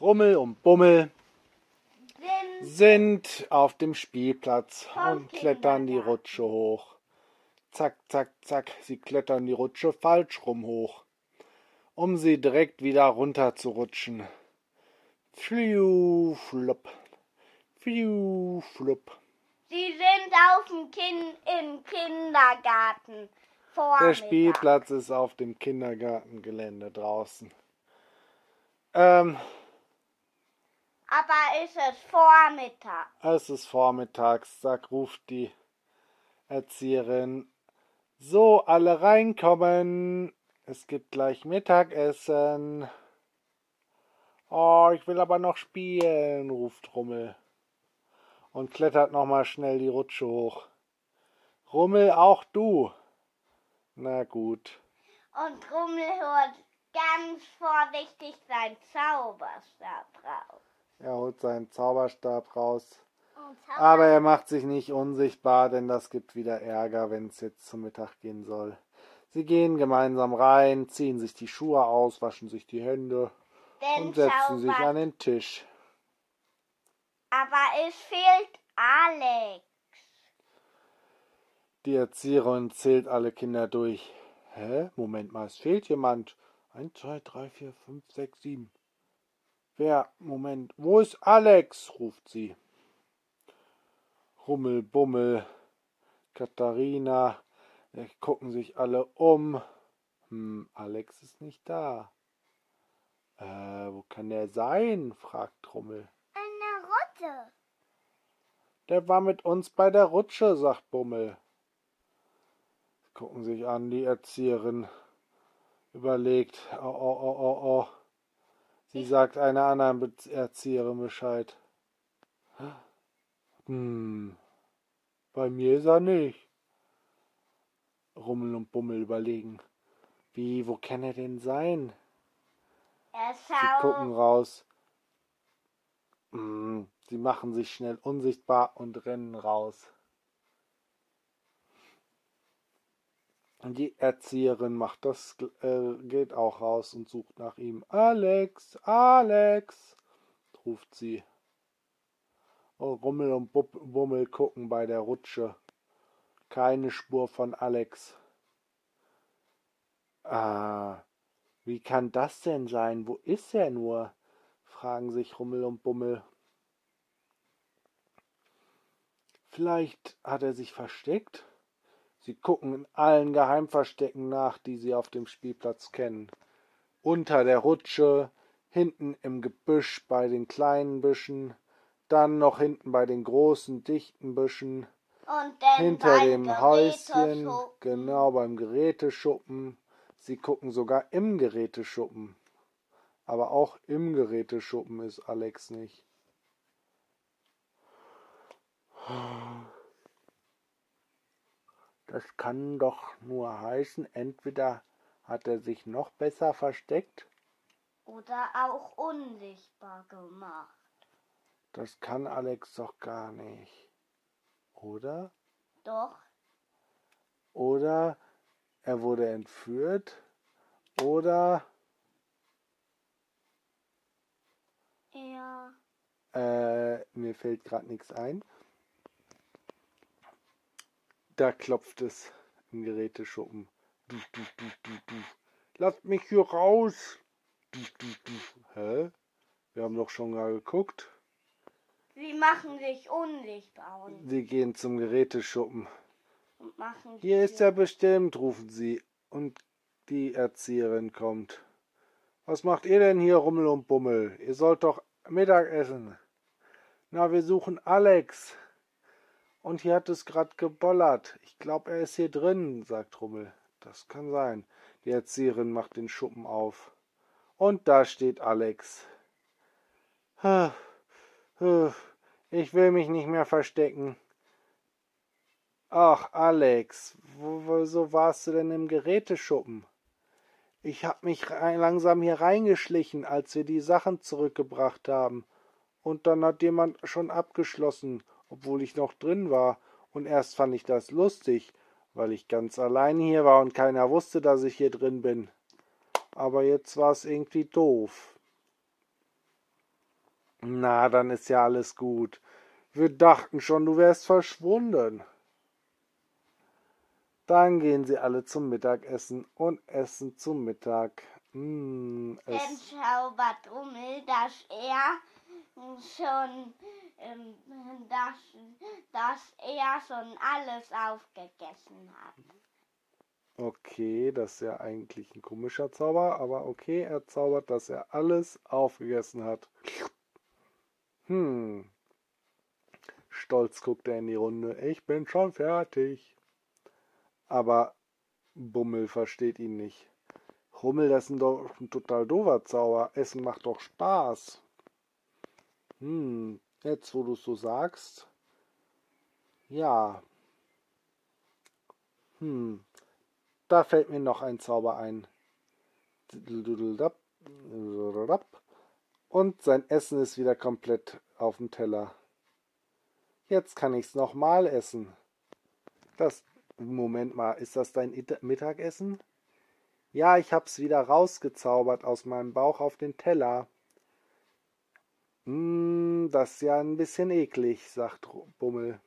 Rummel und Bummel Sind auf dem Spielplatz und klettern die. Rutsche hoch. Zack, zack, zack, sie klettern die Rutsche falsch rum hoch, um sie direkt wieder runter zu rutschen. Fliu, flupp, fliu, flupp. Sie sind auf dem kind im Kindergarten. Der. Spielplatz ist auf dem Kindergartengelände draußen. Ähm, Aber ist es Vormittag? es ist vormittags, sagt, ruft die Erzieherin. So, alle reinkommen. Es gibt gleich Mittagessen. Oh, ich will aber noch spielen, ruft Rummel. Und klettert nochmal schnell die Rutsche hoch. Rummel, auch du. Na gut. Und Rummel holt ganz vorsichtig sein Zauberstab raus. Er holt seinen Zauberstab raus. Und Aber er macht sich nicht unsichtbar, denn das gibt wieder Ärger, wenn es jetzt zum Mittag gehen soll. Sie gehen gemeinsam rein, ziehen sich die Schuhe aus, waschen sich die Hände den und setzen sich Zauber- an den Tisch. Aber es fehlt Alex. Die Erzieherin zählt alle Kinder durch. Hä? Moment mal, es fehlt jemand. Eins, zwei, drei, vier, fünf, sechs, sieben. Wer? Moment, wo ist Alex? ruft sie. Rummel, Bummel, Katharina, äh, gucken sich alle um. Hm, Alex ist nicht da. Äh, wo kann der sein? fragt Rummel. Eine Rutte. Der war mit uns bei der Rutsche, sagt Bummel. Gucken sich an, die Erzieherin überlegt. Oh, oh, oh, oh, oh. Sie sagt einer anderen Erzieherin Bescheid. Hm, bei mir ist er nicht. Rummel und Bummel überlegen. Wie, wo kann er denn sein? Er Sie gucken raus. Mm, Sie machen sich schnell unsichtbar und rennen raus. Die Erzieherin macht das, äh, geht auch raus und sucht nach ihm. Alex, Alex, ruft sie. Und Rummel und Bub Bummel gucken bei der Rutsche. Keine Spur von Alex. Ah, wie kann das denn sein? Wo ist er nur? fragen sich Rummel und Bummel. Vielleicht hat er sich versteckt? Sie gucken in allen Geheimverstecken nach, die sie auf dem Spielplatz kennen. Unter der Rutsche, hinten im Gebüsch bei den kleinen Büschen, dann noch hinten bei den großen, dichten Büschen, hinter dem Häuschen, genau beim Geräteschuppen. Sie gucken sogar im Geräteschuppen. Aber auch im Geräteschuppen ist Alex nicht. Das kann doch nur heißen, entweder hat er sich noch besser versteckt, Oder auch unsichtbar gemacht. das kann Alex doch gar nicht. Oder? Doch, Oder er wurde entführt. Oder ja. äh, mir fällt gerade nichts ein. Da klopft es im Geräteschuppen. Du, du, du, du, du. Lasst mich hier raus. Du, du, du. Hä? Wir haben doch schon mal geguckt. Sie machen sich unsichtbar und, Sie gehen zum Geräteschuppen. und machen Hier ist er bestimmt, rufen sie. Und die Erzieherin kommt. Was macht ihr denn hier, Rummel und Bummel? Ihr sollt doch Mittag essen. Na, wir suchen Alex. Und hier hat es gerade gebollert. Ich glaube, er ist hier drin, sagt Rummel. Das kann sein. Die Erzieherin macht den Schuppen auf. Und da steht Alex. Ich will mich nicht mehr verstecken. Ach, Alex, wieso warst du denn im Geräteschuppen? Ich hab mich langsam hier reingeschlichen, als wir die Sachen zurückgebracht haben. Und dann hat jemand schon abgeschlossen, obwohl ich noch drin war. Und erst fand ich das lustig, weil ich ganz allein hier war und keiner wusste, dass ich hier drin bin. Aber jetzt war es irgendwie doof. Na, dann ist ja alles gut. Wir dachten schon, du wärst verschwunden. Dann gehen sie alle zum Mittagessen und essen zum Mittag. Mm, Dann es, zaubert Rummel, dass er schon, ähm, dass, dass er schon alles aufgegessen hat. okay, das ist ja eigentlich ein komischer Zauber, aber okay, er zaubert, dass er alles aufgegessen hat. Hm. Stolz guckt er in die Runde. Ich bin schon fertig. Aber Bummel versteht ihn nicht. Rummel, das ist doch ein total doofer Zauber. Essen macht doch Spaß. Hm, jetzt wo du es so sagst. Ja. Hm, da fällt mir noch ein Zauber ein. Und sein Essen ist wieder komplett auf dem Teller. Jetzt kann ich's noch mal essen. Das Moment mal, ist das dein Mittagessen? Ja, ich hab's wieder rausgezaubert aus meinem Bauch auf den Teller. Hm, das ist ja ein bisschen eklig, sagt Bummel.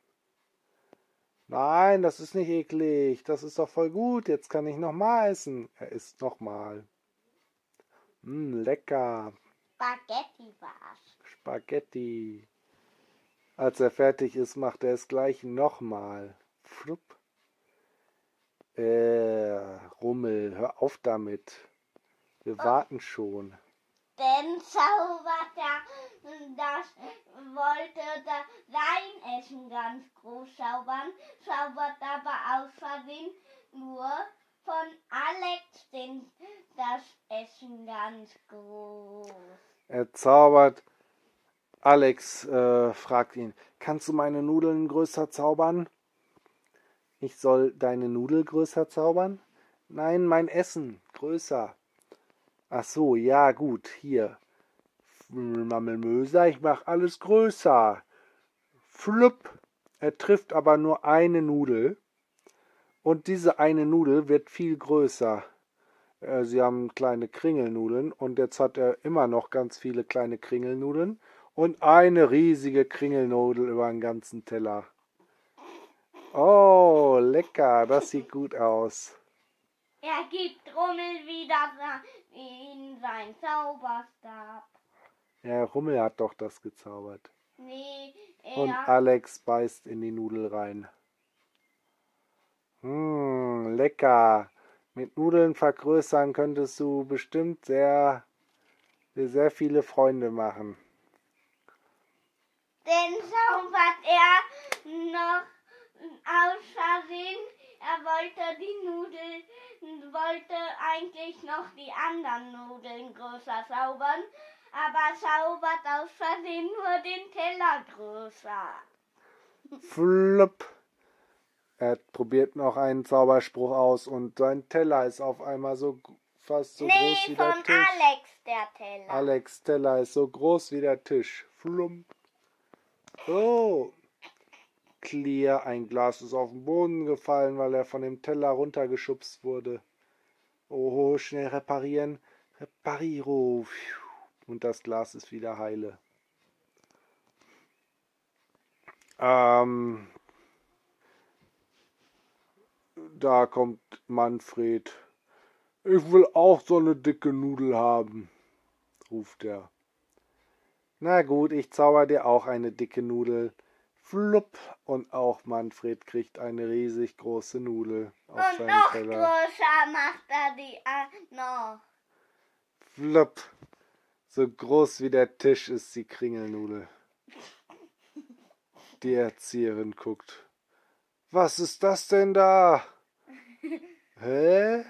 Nein, das ist nicht eklig. Das ist doch voll gut. Jetzt kann ich noch mal essen. Er isst noch mal. Hm, lecker. Spaghetti war's. Spaghetti. Als er fertig ist, macht er es gleich nochmal. Flupp. Äh, Rummel, hör auf damit. Wir warten schon. Denn zaubert er, das wollte da sein Essen ganz groß zaubern, zaubert aber aus Versehen nur von Alex den, das Essen ganz groß. Er zaubert. Alex äh, fragt ihn, kannst du meine Nudeln größer zaubern? Ich soll deine Nudel größer zaubern? Nein, mein Essen größer. Ach so, ja gut, hier. Mammelmöser, ich mach alles größer. Flupp. Er trifft aber nur eine Nudel. Und diese eine Nudel wird viel größer. Äh, Sie haben kleine Kringelnudeln und jetzt hat er immer noch ganz viele kleine Kringelnudeln und eine riesige Kringelnudel über den ganzen Teller. Oh, lecker, das sieht gut aus. Er gibt Rummel wieder in sein Zauberstab. Ja, Rummel hat doch das gezaubert. Nee, Und er, Alex beißt in die Nudel rein. Hm, lecker. Mit Nudeln vergrößern könntest du bestimmt sehr, sehr viele Freunde machen. den zaubert er noch aus Versehen. Er wollte die Nudeln, wollte eigentlich noch die anderen Nudeln größer zaubern, aber zaubert aus Versehen nur den Teller größer. Flupp. Er probiert noch einen Zauberspruch aus und sein Teller ist auf einmal so fast so groß nee, wie von der Tisch. Alex der Teller. Alex Teller ist so groß wie der Tisch. Flump. Oh. Clear, ein Glas ist auf den Boden gefallen, weil er von dem Teller runtergeschubst wurde. Oh, schnell reparieren. Repariro. Und das Glas ist wieder heile. Ähm, da kommt Manfred. Ich will auch so eine dicke Nudel haben, ruft er. Na gut, ich zauber dir auch eine dicke Nudel. Flupp. Und auch Manfred kriegt eine riesig große Nudel auf Und seinen noch Teller. größer macht er die noch. Flupp. So groß wie der Tisch ist die Kringelnudel. Die Erzieherin guckt. Was ist das denn da? Hä?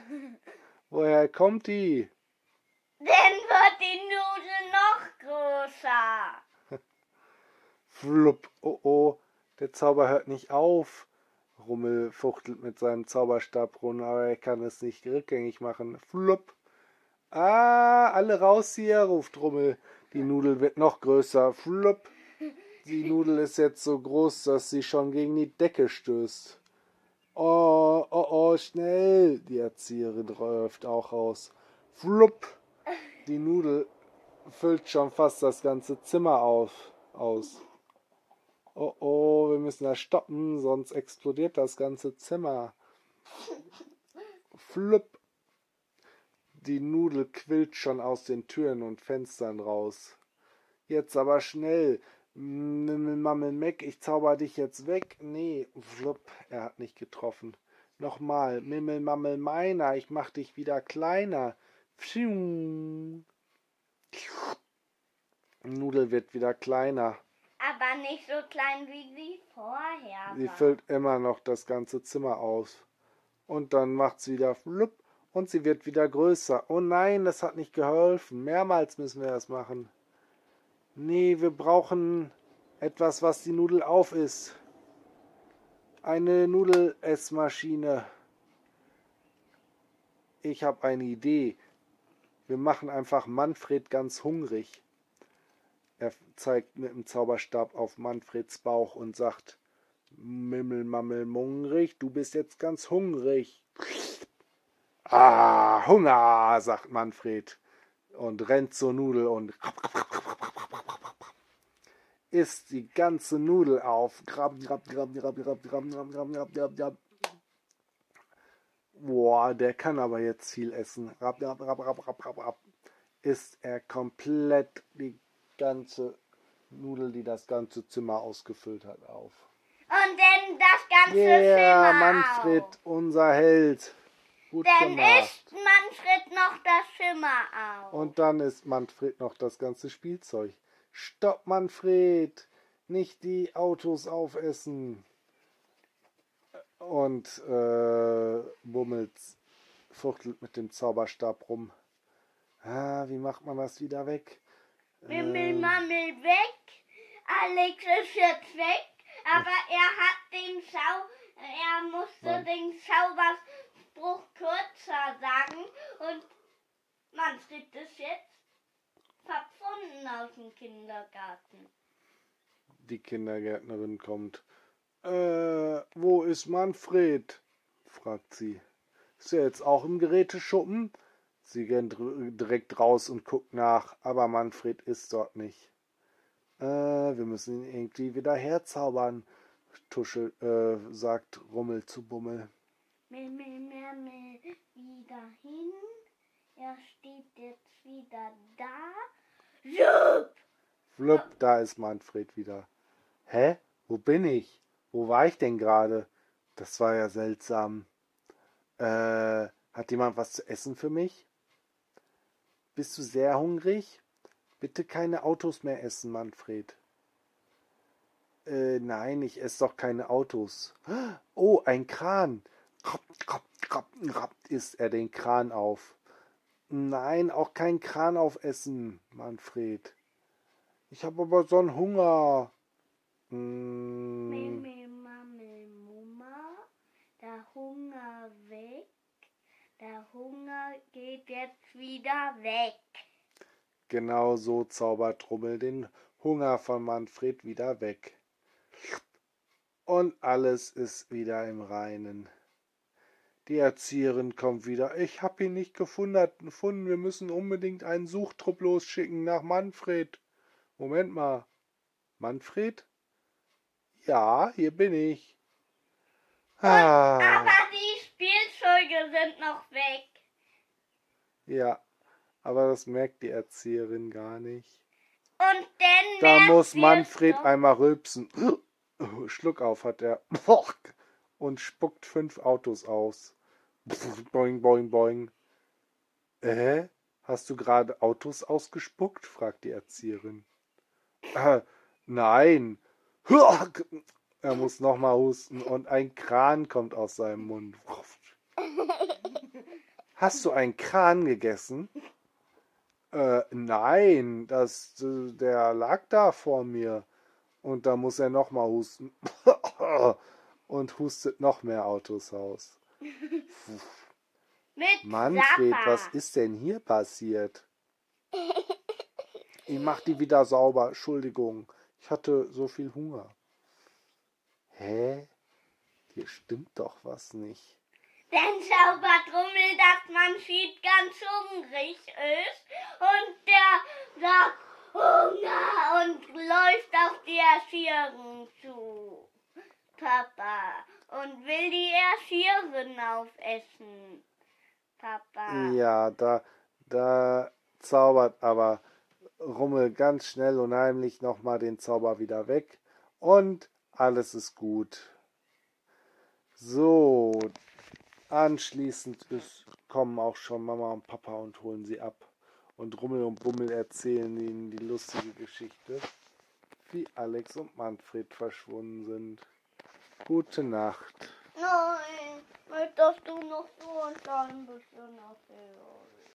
Woher kommt die? Dann wird die Nudel noch größer. Flupp. Oh oh, der Zauber hört nicht auf. Rummel fuchtelt mit seinem Zauberstab rum, aber er kann es nicht rückgängig machen. Flupp. Ah, alle raus hier, ruft Rummel. Die Nudel wird noch größer. Flupp. Die Nudel ist jetzt so groß, dass sie schon gegen die Decke stößt. Oh, oh, oh, schnell. Die Erzieherin läuft auch raus. Flupp. Die Nudel füllt schon fast das ganze Zimmer auf, aus. Oh oh, wir müssen da stoppen, sonst explodiert das ganze Zimmer. Flupp. Die Nudel quillt schon aus den Türen und Fenstern raus. Jetzt aber schnell. Mammel Meck, ich zauber dich jetzt weg. Nee, flupp, er hat nicht getroffen. Nochmal, Mimmel Mammel meiner, ich mach dich wieder kleiner. Pfiuh. Nudel wird wieder kleiner. Aber nicht so klein wie sie vorher Sie war. füllt immer noch das ganze Zimmer aus. Und dann macht sie wieder flupp und sie wird wieder größer. Oh nein, das hat nicht geholfen. Mehrmals müssen wir das machen. Nee, wir brauchen etwas, was die Nudel auf ist. Eine Nudelessmaschine. Ich habe eine Idee. Wir machen einfach Manfred ganz hungrig. Er zeigt mit dem Zauberstab auf Manfreds Bauch und sagt, Mimmel, Mammel, Mungrig, du bist jetzt ganz hungrig. Ah, Hunger, sagt Manfred und rennt zur Nudel und isst die ganze Nudel auf. Boah, der kann aber jetzt viel essen. Isst er komplett die ganze Nudel, die das ganze Zimmer ausgefüllt hat, auf. Und dann das ganze Yeah, Zimmer Manfred, auf. unser Held. Gut Dann gemacht. isst Manfred noch das Zimmer auf. Und dann ist Manfred noch das ganze Spielzeug. Stopp, Manfred! Nicht die Autos aufessen! Und äh, bummelt, fuchtelt mit dem Zauberstab rum. Ah, wie macht man das wieder weg? Mimmel, Ähm, Mammel weg. Alex ist jetzt weg. Aber er hat den Schau... Er musste Mann. den Zauberspruch kürzer sagen. Und Manfred ist jetzt verschwunden aus dem Kindergarten. Die Kindergärtnerin kommt. Äh, wo ist Manfred? fragt sie. Ist er jetzt auch im Geräteschuppen? Sie dr- direkt raus und guckt nach, aber Manfred ist dort nicht. Äh, wir müssen ihn irgendwie wieder herzaubern, Tuschel, äh, sagt Rummel zu Bummel. Mimmel, Mammel wieder hin. Er steht jetzt wieder da. Jupp! Flupp, da ist Manfred wieder. Hä? Wo bin ich? Wo war ich denn gerade? Das war ja seltsam. Äh, hat jemand was zu essen für mich? Bist du sehr hungrig? Bitte keine Autos mehr essen, Manfred. Äh, nein, ich esse doch keine Autos. Oh, ein Kran. Krop, krop, krop, krop, isst er den Kran auf. Nein, auch kein Kran aufessen, Manfred. Ich habe aber so einen Hunger. Mm, Mimmel, Mammel, Mumma. Der Hunger weg. Der Hunger geht jetzt wieder weg. genau so zaubert Rummel den Hunger von Manfred wieder weg. Und alles ist wieder im Reinen. Die Erzieherin kommt wieder. Ich hab ihn nicht gefunden. Wir müssen unbedingt einen Suchtrupp losschicken nach Manfred. Moment mal. Manfred? Ja, hier bin ich. Ah. Aber die Spielzeuge sind noch weg. Ja, aber das merkt die Erzieherin gar nicht. Und dann Da muss Manfred doch. einmal rülpsen. Schluck auf hat er. Und spuckt fünf Autos aus. Boing, boing, boing. Äh? Hast du gerade Autos ausgespuckt? fragt die Erzieherin. Äh, nein. Er muss nochmal husten und ein Kran kommt aus seinem Mund. Hast du einen Kran gegessen? Äh, nein, das, äh, der lag da vor mir. Und da muss er nochmal husten. Und hustet noch mehr Autos aus. Mit Manfred, Zappa. was ist denn hier passiert? Ich mach die wieder sauber. Entschuldigung, ich hatte so viel Hunger. Hä? Hier stimmt doch was nicht. Dann zaubert Rummel, dass Manfred ganz hungrig ist. Und der sagt Hunger! Und läuft auf die Erzieherin zu, Papa, und will die Erzieherin aufessen, Papa. Ja, da, da zaubert aber Rummel ganz schnell und heimlich nochmal den Zauber wieder weg. Und alles ist gut. So, anschließend ist, kommen auch schon Mama und Papa und holen sie ab. Und Rummel und Bummel erzählen ihnen die lustige Geschichte, wie Alex und Manfred verschwunden sind. Gute Nacht. Nein, möchtest du noch so ein bisschen erzählen?